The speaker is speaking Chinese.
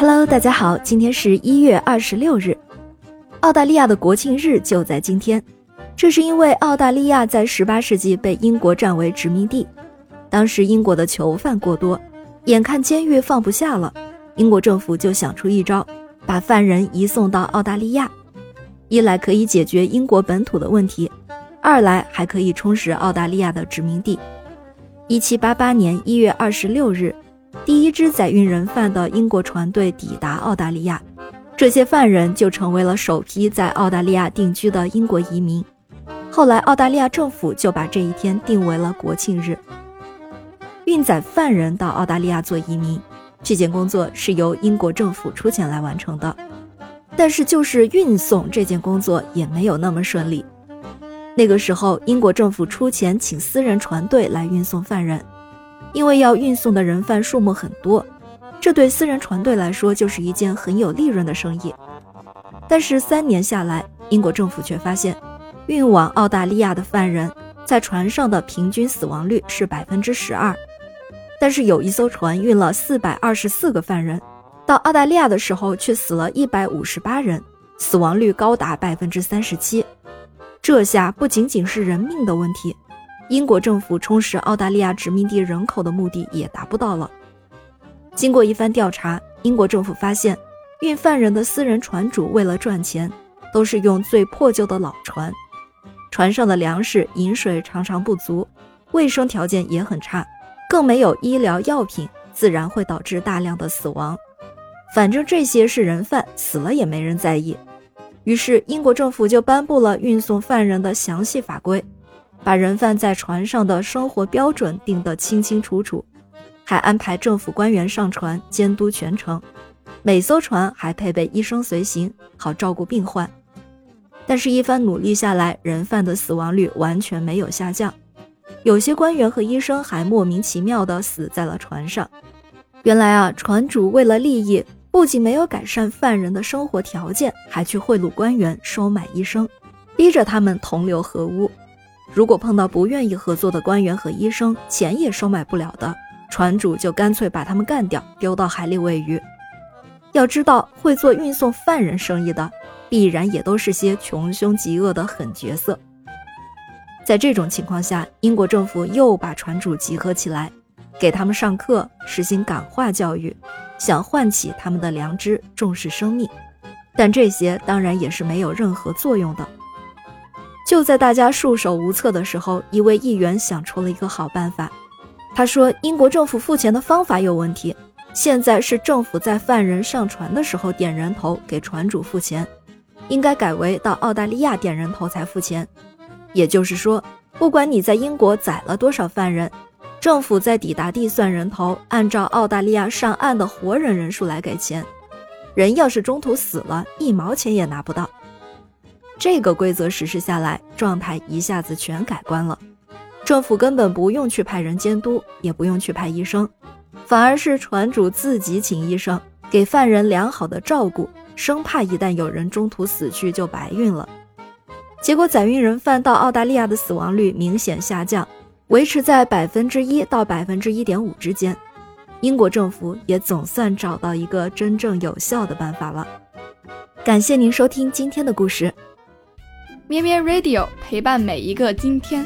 Hello，大家好，今天是一月二十六日，澳大利亚的国庆日就在今天。这是因为澳大利亚在十八世纪被英国占为殖民地，当时英国的囚犯过多，眼看监狱放不下了，英国政府就想出一招，把犯人移送到澳大利亚，一来可以解决英国本土的问题，二来还可以充实澳大利亚的殖民地。一七八八年一月二十六日。第一支载运人犯的英国船队抵达澳大利亚，这些犯人就成为了首批在澳大利亚定居的英国移民。后来，澳大利亚政府就把这一天定为了国庆日。运载犯人到澳大利亚做移民，这件工作是由英国政府出钱来完成的。但是，就是运送这件工作也没有那么顺利。那个时候，英国政府出钱请私人船队来运送犯人。因为要运送的人犯数目很多，这对私人船队来说就是一件很有利润的生意。但是三年下来，英国政府却发现，运往澳大利亚的犯人在船上的平均死亡率是百分之十二。但是有一艘船运了四百二十四个犯人，到澳大利亚的时候却死了一百五十八人，死亡率高达百分之三十七。这下不仅仅是人命的问题。英国政府充实澳大利亚殖民地人口的目的也达不到了。经过一番调查，英国政府发现，运犯人的私人船主为了赚钱，都是用最破旧的老船，船上的粮食、饮水常常不足，卫生条件也很差，更没有医疗药品，自然会导致大量的死亡。反正这些是人犯，死了也没人在意。于是，英国政府就颁布了运送犯人的详细法规。把人犯在船上的生活标准定得清清楚楚，还安排政府官员上船监督全程，每艘船还配备医生随行，好照顾病患。但是，一番努力下来，人犯的死亡率完全没有下降，有些官员和医生还莫名其妙地死在了船上。原来啊，船主为了利益，不仅没有改善犯人的生活条件，还去贿赂官员收买医生，逼着他们同流合污。如果碰到不愿意合作的官员和医生，钱也收买不了的，船主就干脆把他们干掉，丢到海里喂鱼。要知道，会做运送犯人生意的，必然也都是些穷凶极恶的狠角色。在这种情况下，英国政府又把船主集合起来，给他们上课，实行感化教育，想唤起他们的良知，重视生命。但这些当然也是没有任何作用的。就在大家束手无策的时候，一位议员想出了一个好办法。他说：“英国政府付钱的方法有问题，现在是政府在犯人上船的时候点人头给船主付钱，应该改为到澳大利亚点人头才付钱。也就是说，不管你在英国宰了多少犯人，政府在抵达地算人头，按照澳大利亚上岸的活人人数来给钱。人要是中途死了，一毛钱也拿不到。”这个规则实施下来，状态一下子全改观了。政府根本不用去派人监督，也不用去派医生，反而是船主自己请医生，给犯人良好的照顾，生怕一旦有人中途死去就白运了。结果载运人犯到澳大利亚的死亡率明显下降，维持在百分之一到百分之一点五之间。英国政府也总算找到一个真正有效的办法了。感谢您收听今天的故事。咩咩 Radio 陪伴每一个今天。